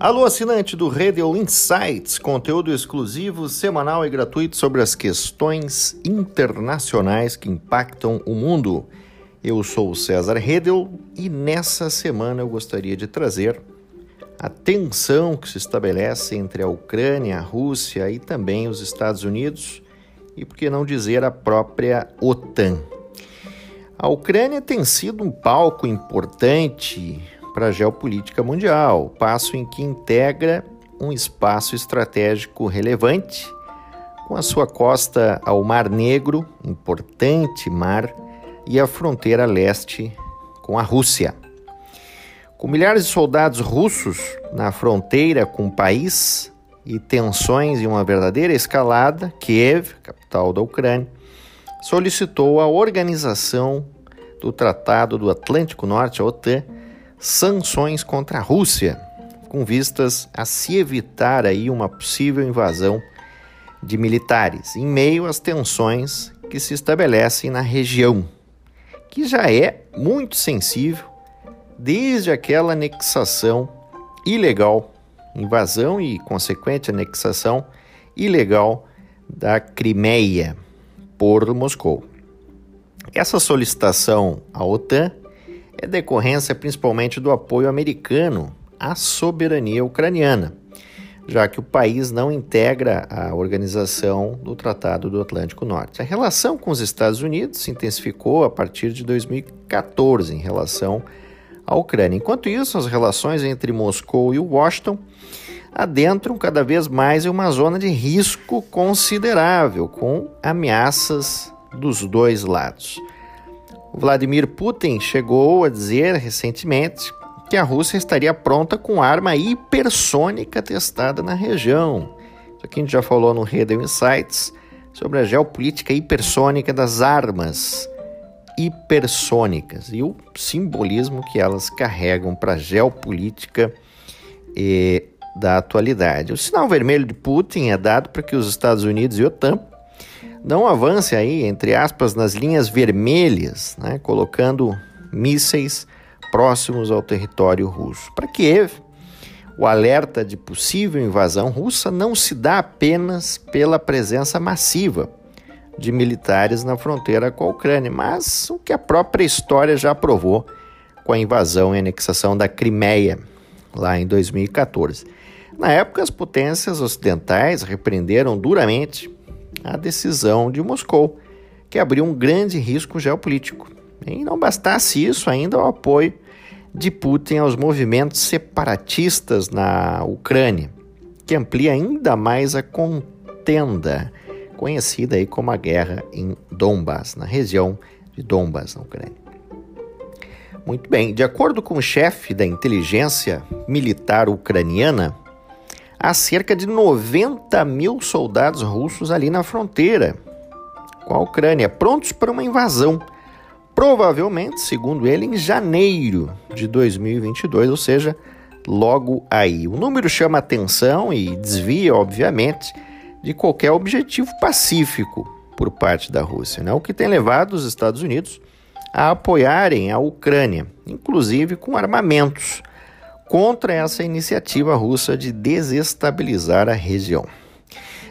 Alô, assinante do Radio Insights, conteúdo exclusivo, semanal e gratuito sobre as questões internacionais que impactam o mundo. Eu sou o César Redel e nessa semana eu gostaria de trazer a tensão que se estabelece entre a Ucrânia, a Rússia e também os Estados Unidos e, por que não dizer, a própria OTAN. A Ucrânia tem sido um palco importante para a geopolítica mundial, passo em que integra um espaço estratégico relevante com a sua costa ao Mar Negro, importante mar, e a fronteira leste com a Rússia. Com milhares de soldados russos na fronteira com o país e tensões em uma verdadeira escalada, Kiev, capital da Ucrânia, solicitou a organização do Tratado do Atlântico Norte, a OTAN, sanções contra a Rússia, com vistas a se evitar aí uma possível invasão de militares, em meio às tensões que se estabelecem na região, que já é muito sensível desde aquela anexação ilegal, invasão e consequente anexação ilegal da Crimeia por Moscou. Essa solicitação à OTAN é decorrência principalmente do apoio americano à soberania ucraniana, já que o país não integra a organização do Tratado do Atlântico Norte. A relação com os Estados Unidos se intensificou a partir de 2014 em relação à Ucrânia. Enquanto isso, as relações entre Moscou e Washington adentram cada vez mais em uma zona de risco considerável, com ameaças dos dois lados. Vladimir Putin chegou a dizer recentemente que a Rússia estaria pronta com arma hipersônica testada na região. Isso aqui a gente já falou no Rede Insights sobre a geopolítica hipersônica das armas hipersônicas e o simbolismo que elas carregam para a geopolítica e da atualidade. O sinal vermelho de Putin é dado para que os Estados Unidos e a OTAN não avance aí, entre aspas, nas linhas vermelhas, né, colocando mísseis próximos ao território russo. Para Kiev, o alerta de possível invasão russa não se dá apenas pela presença massiva de militares na fronteira com a Ucrânia, mas o que a própria história já provou com a invasão e anexação da Crimeia lá em 2014. Na época, as potências ocidentais repreenderam duramente a decisão de Moscou, que abriu um grande risco geopolítico. E não bastasse isso, ainda o apoio de Putin aos movimentos separatistas na Ucrânia, que amplia ainda mais a contenda, conhecida aí como a guerra em Donbas, na região de Donbas, na Ucrânia. Muito bem, de acordo com o chefe da inteligência militar ucraniana, há cerca de 90 mil soldados russos ali na fronteira com a Ucrânia, prontos para uma invasão. Provavelmente, segundo ele, em janeiro de 2022, ou seja, logo aí. O número chama atenção e desvia, obviamente, de qualquer objetivo pacífico por parte da Rússia, né? o que tem levado os Estados Unidos a apoiarem a Ucrânia, inclusive com armamentos contra essa iniciativa russa de desestabilizar a região.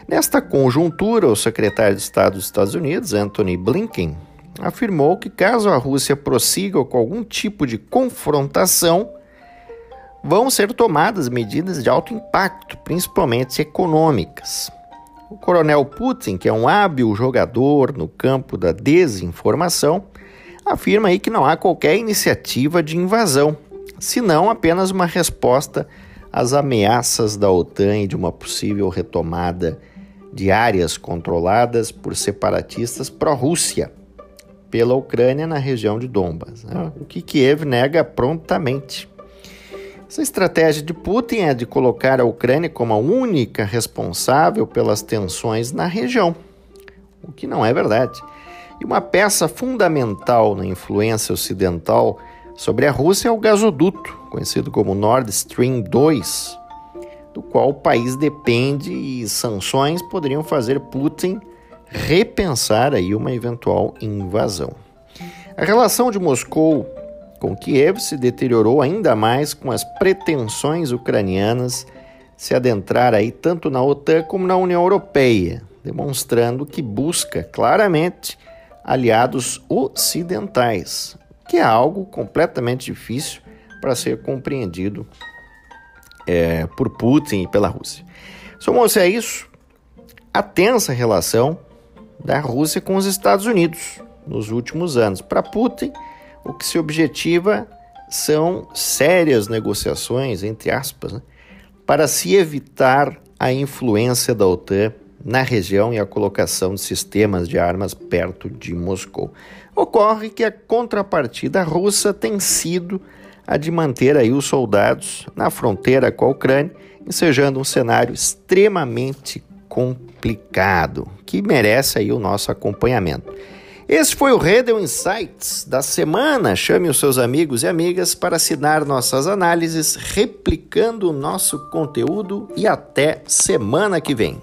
Nesta conjuntura, o secretário de Estado dos Estados Unidos, Anthony Blinken, afirmou que caso a Rússia prossiga com algum tipo de confrontação, vão ser tomadas medidas de alto impacto, principalmente econômicas. O coronel Putin, que é um hábil jogador no campo da desinformação, afirma aí que não há qualquer iniciativa de invasão senão apenas uma resposta às ameaças da OTAN e de uma possível retomada de áreas controladas por separatistas pró-Rússia pela Ucrânia na região de Donbas, né? o que Kiev nega prontamente. Essa estratégia de Putin é de colocar a Ucrânia como a única responsável pelas tensões na região, o que não é verdade. E uma peça fundamental na influência ocidental Sobre a Rússia é o gasoduto, conhecido como Nord Stream 2, do qual o país depende e sanções poderiam fazer Putin repensar aí uma eventual invasão. A relação de Moscou com Kiev se deteriorou ainda mais com as pretensões ucranianas se adentrar aí tanto na OTAN como na União Europeia, demonstrando que busca claramente aliados ocidentais, que é algo completamente difícil para ser compreendido é, por Putin e pela Rússia. Somou-se a isso a tensa relação da Rússia com os Estados Unidos nos últimos anos. Para Putin, o que se objetiva são sérias negociações, entre aspas, né, para se evitar a influência da OTAN na região e a colocação de sistemas de armas perto de Moscou. Ocorre que a contrapartida russa tem sido a de manter aí os soldados na fronteira com a Ucrânia, ensejando um cenário extremamente complicado, que merece aí o nosso acompanhamento. Esse foi o Redel Insights da semana. Chame os seus amigos e amigas para assinar nossas análises, replicando o nosso conteúdo e até semana que vem.